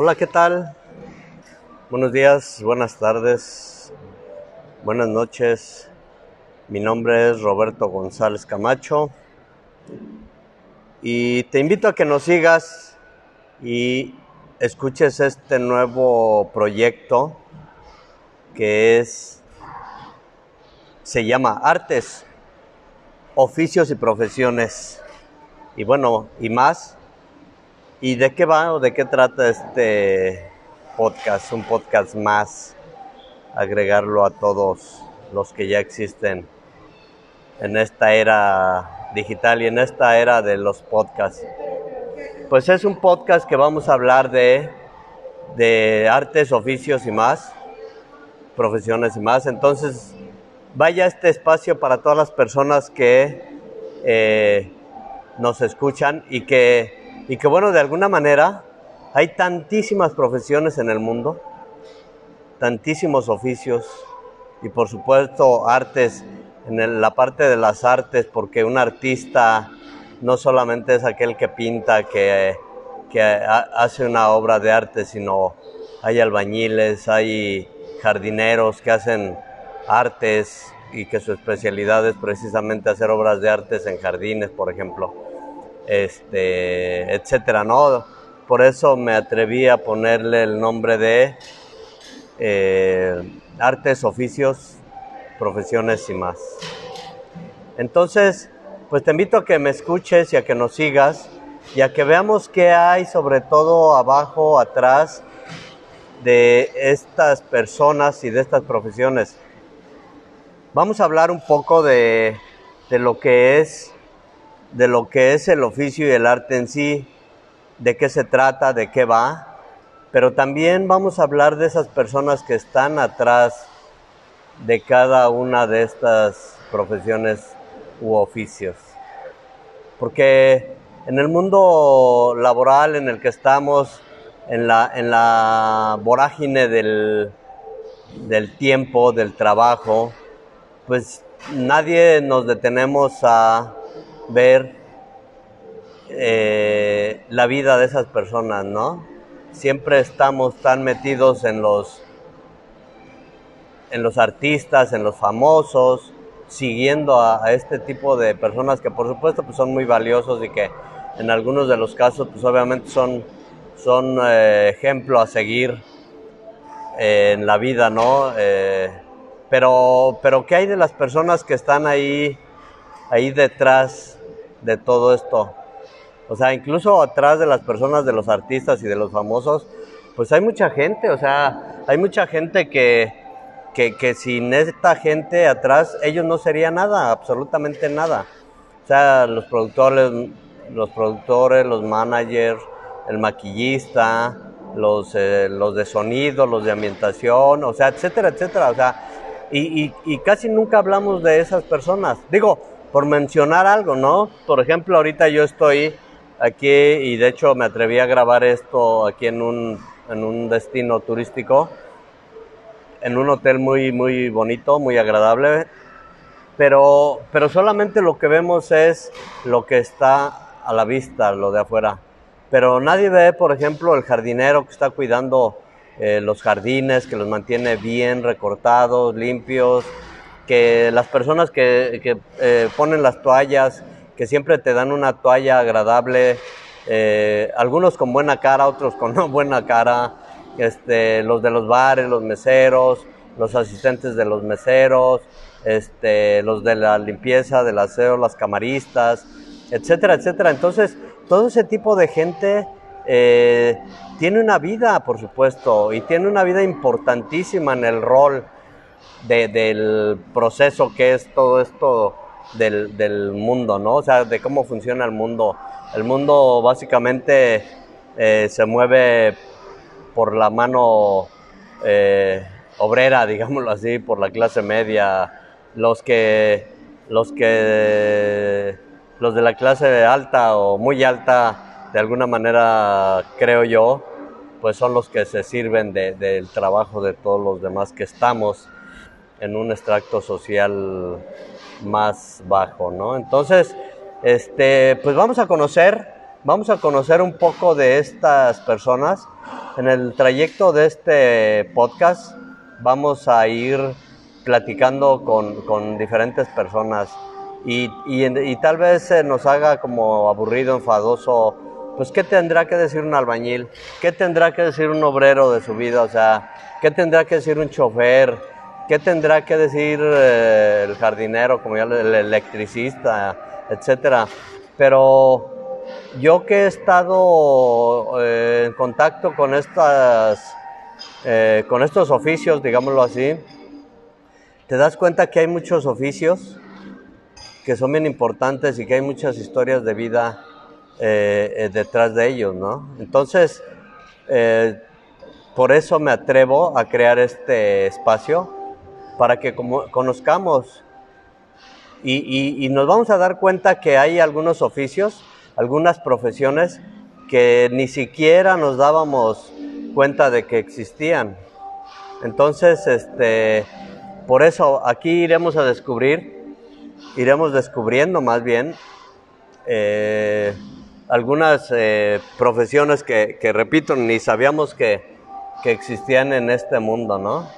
Hola, ¿qué tal? Buenos días, buenas tardes, buenas noches. Mi nombre es Roberto González Camacho y te invito a que nos sigas y escuches este nuevo proyecto que es se llama Artes, Oficios y Profesiones. Y bueno, y más. ¿Y de qué va o de qué trata este podcast? Un podcast más, agregarlo a todos los que ya existen en esta era digital y en esta era de los podcasts. Pues es un podcast que vamos a hablar de, de artes, oficios y más, profesiones y más. Entonces, vaya este espacio para todas las personas que eh, nos escuchan y que y que bueno, de alguna manera hay tantísimas profesiones en el mundo, tantísimos oficios y por supuesto artes, en la parte de las artes, porque un artista no solamente es aquel que pinta, que, que hace una obra de arte, sino hay albañiles, hay jardineros que hacen artes y que su especialidad es precisamente hacer obras de artes en jardines, por ejemplo este, etcétera, ¿no? Por eso me atreví a ponerle el nombre de eh, artes, oficios, profesiones y más. Entonces, pues te invito a que me escuches y a que nos sigas y a que veamos qué hay sobre todo abajo, atrás de estas personas y de estas profesiones. Vamos a hablar un poco de, de lo que es de lo que es el oficio y el arte en sí, de qué se trata, de qué va, pero también vamos a hablar de esas personas que están atrás de cada una de estas profesiones u oficios. Porque en el mundo laboral en el que estamos, en la, en la vorágine del, del tiempo, del trabajo, pues nadie nos detenemos a ver eh, la vida de esas personas, ¿no? Siempre estamos tan metidos en los, en los artistas, en los famosos, siguiendo a, este tipo de personas que por supuesto pues, son muy valiosos y que en algunos de los casos pues obviamente son, son eh, ejemplo a seguir eh, en la vida, ¿no? pero, pero ¿qué hay de las personas que están ahí, ahí detrás de todo esto. O sea, incluso atrás de las personas, de los artistas y de los famosos, pues hay mucha gente, o sea, hay mucha gente que, que, sin esta gente atrás, ellos no serían nada, absolutamente nada. O sea, los productores, los productores, los managers, el maquillista, los, eh, los de sonido, los de ambientación, o sea, etcétera, etcétera. O sea, y casi nunca hablamos de esas personas. Digo, por mencionar algo, ¿no? Por ejemplo, ahorita yo estoy aquí y de hecho me atreví a grabar esto aquí en un, en un destino turístico, en un hotel muy, muy bonito, muy agradable, pero, pero solamente lo que vemos es lo que está a la vista, lo de afuera. Pero nadie ve, por ejemplo, el jardinero que está cuidando eh, los jardines, que los mantiene bien recortados, limpios, que las personas que, eh, ponen las toallas, que siempre te dan una toalla agradable, eh, algunos con buena cara, otros con no buena cara, este, los de los bares, los meseros, los asistentes de los meseros, este, los de la limpieza, del aseo, las camaristas, etcétera, etcétera. Entonces, todo ese tipo de gente eh, tiene una vida, por supuesto, y tiene una vida importantísima en el rol del proceso que es todo esto del, mundo, ¿no? O sea, de cómo funciona el mundo. El mundo básicamente eh, se mueve por la mano eh, obrera, digámoslo así, por la clase media. Los que, los que, los de la clase alta o muy alta, de alguna manera, creo yo, pues son los que se sirven del trabajo de todos los demás que estamos en un extracto social más bajo, ¿no? Entonces, este, pues vamos a conocer vamos a conocer un poco de estas personas. En el trayecto de este podcast vamos a ir platicando con, diferentes personas y, y, tal vez nos haga como aburrido, enfadoso, pues ¿qué tendrá que decir un albañil? ¿Qué tendrá que decir un obrero de su vida? O sea, ¿qué tendrá que decir un chofer? ¿Qué tendrá que decir eh, el jardinero, como ya el electricista, etcétera? Pero yo que he estado eh, en contacto con estas, eh, con estos oficios, digámoslo así, te das cuenta que hay muchos oficios que son bien importantes y que hay muchas historias de vida detrás de ellos, ¿no? Entonces, por eso me atrevo a crear este espacio para que conozcamos y, nos vamos a dar cuenta que hay algunos oficios, algunas profesiones que ni siquiera nos dábamos cuenta de que existían. Entonces, este, por eso aquí iremos a descubrir, iremos descubriendo más bien eh, algunas eh, profesiones que, repito, ni sabíamos que, que existían en este mundo, ¿no?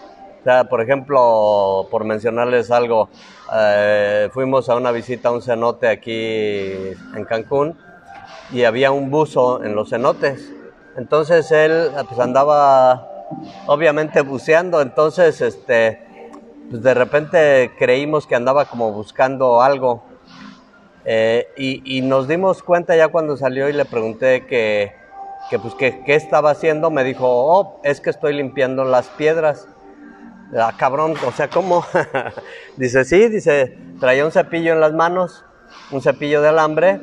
Por ejemplo, por mencionarles algo, eh, fuimos a una visita a un cenote aquí en Cancún y había un buzo en los cenotes. Entonces él pues, andaba obviamente buceando, entonces este pues de repente creímos que andaba como buscando algo. Eh, y, nos dimos cuenta ya cuando salió y le pregunté que, que pues qué estaba haciendo, me dijo, oh, es que estoy limpiando las piedras. Ah, cabrón, o sea, ¿cómo? dice, sí, dice, traía un cepillo en las manos, un cepillo de alambre,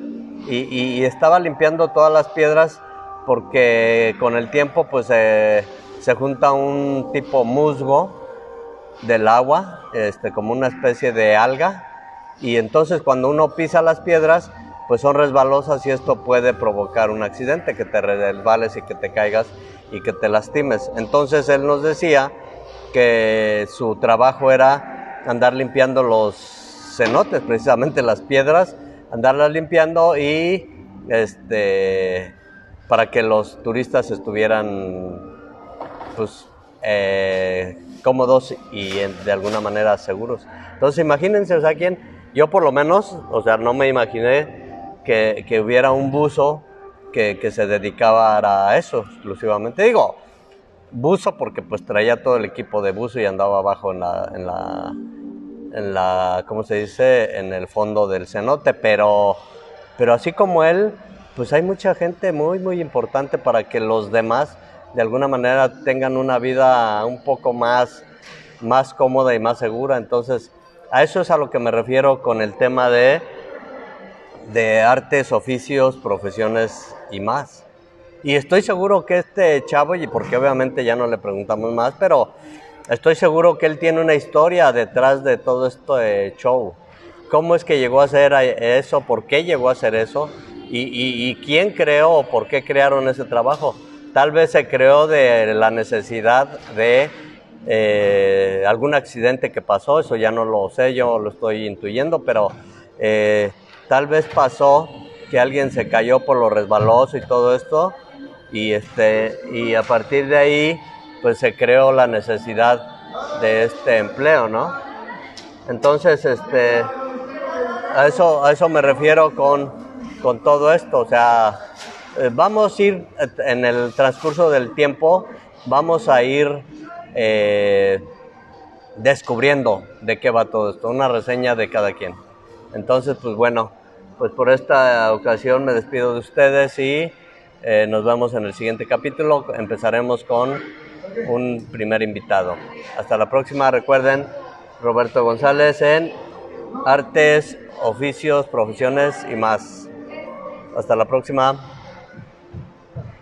y, estaba limpiando todas las piedras porque con el tiempo pues se junta un tipo musgo del agua, este, como una especie de alga, y entonces cuando uno pisa las piedras, pues son resbalosas y esto puede provocar un accidente, que te resbales y que te caigas y que te lastimes. Entonces él nos decía que su trabajo era andar limpiando los cenotes, precisamente las piedras, andarlas limpiando y este para que los turistas estuvieran pues eh, cómodos y de alguna manera seguros. Entonces imagínense, o sea, quién, yo por lo menos, o sea, no me imaginé que, hubiera un buzo que, se dedicaba a eso exclusivamente. Digo, buzo porque pues traía todo el equipo de buzo y andaba abajo en la, en la, en la ¿cómo se dice? En el fondo del cenote, pero, pero así como él, pues hay mucha gente muy, muy importante para que los demás de alguna manera tengan una vida un poco más, más cómoda y más segura. Entonces, a eso es a lo que me refiero con el tema de, de artes, oficios, profesiones y más. Y estoy seguro que este chavo, y porque obviamente ya no le preguntamos más, pero estoy seguro que él tiene una historia detrás de todo este show. ¿Cómo es que llegó a hacer eso? ¿Por qué llegó a hacer eso? ¿Y, quién creó o por qué crearon ese trabajo? Tal vez se creó de la necesidad de eh, algún accidente que pasó, eso ya no lo sé, yo lo estoy intuyendo, pero eh, tal vez pasó que alguien se cayó por lo resbaloso y todo esto y este y a partir de ahí pues se creó la necesidad de este empleo, ¿no? Entonces, este a eso a eso me refiero con con todo esto, o sea, eh, vamos a ir en el transcurso del tiempo vamos a ir eh, descubriendo de qué va todo esto, una reseña de cada quien. Entonces, pues bueno, pues por esta ocasión me despido de ustedes y eh, nos vemos en el siguiente capítulo. Empezaremos con un primer invitado. Hasta la próxima. Recuerden, Roberto González en Artes, Oficios, Profesiones y más. Hasta la próxima.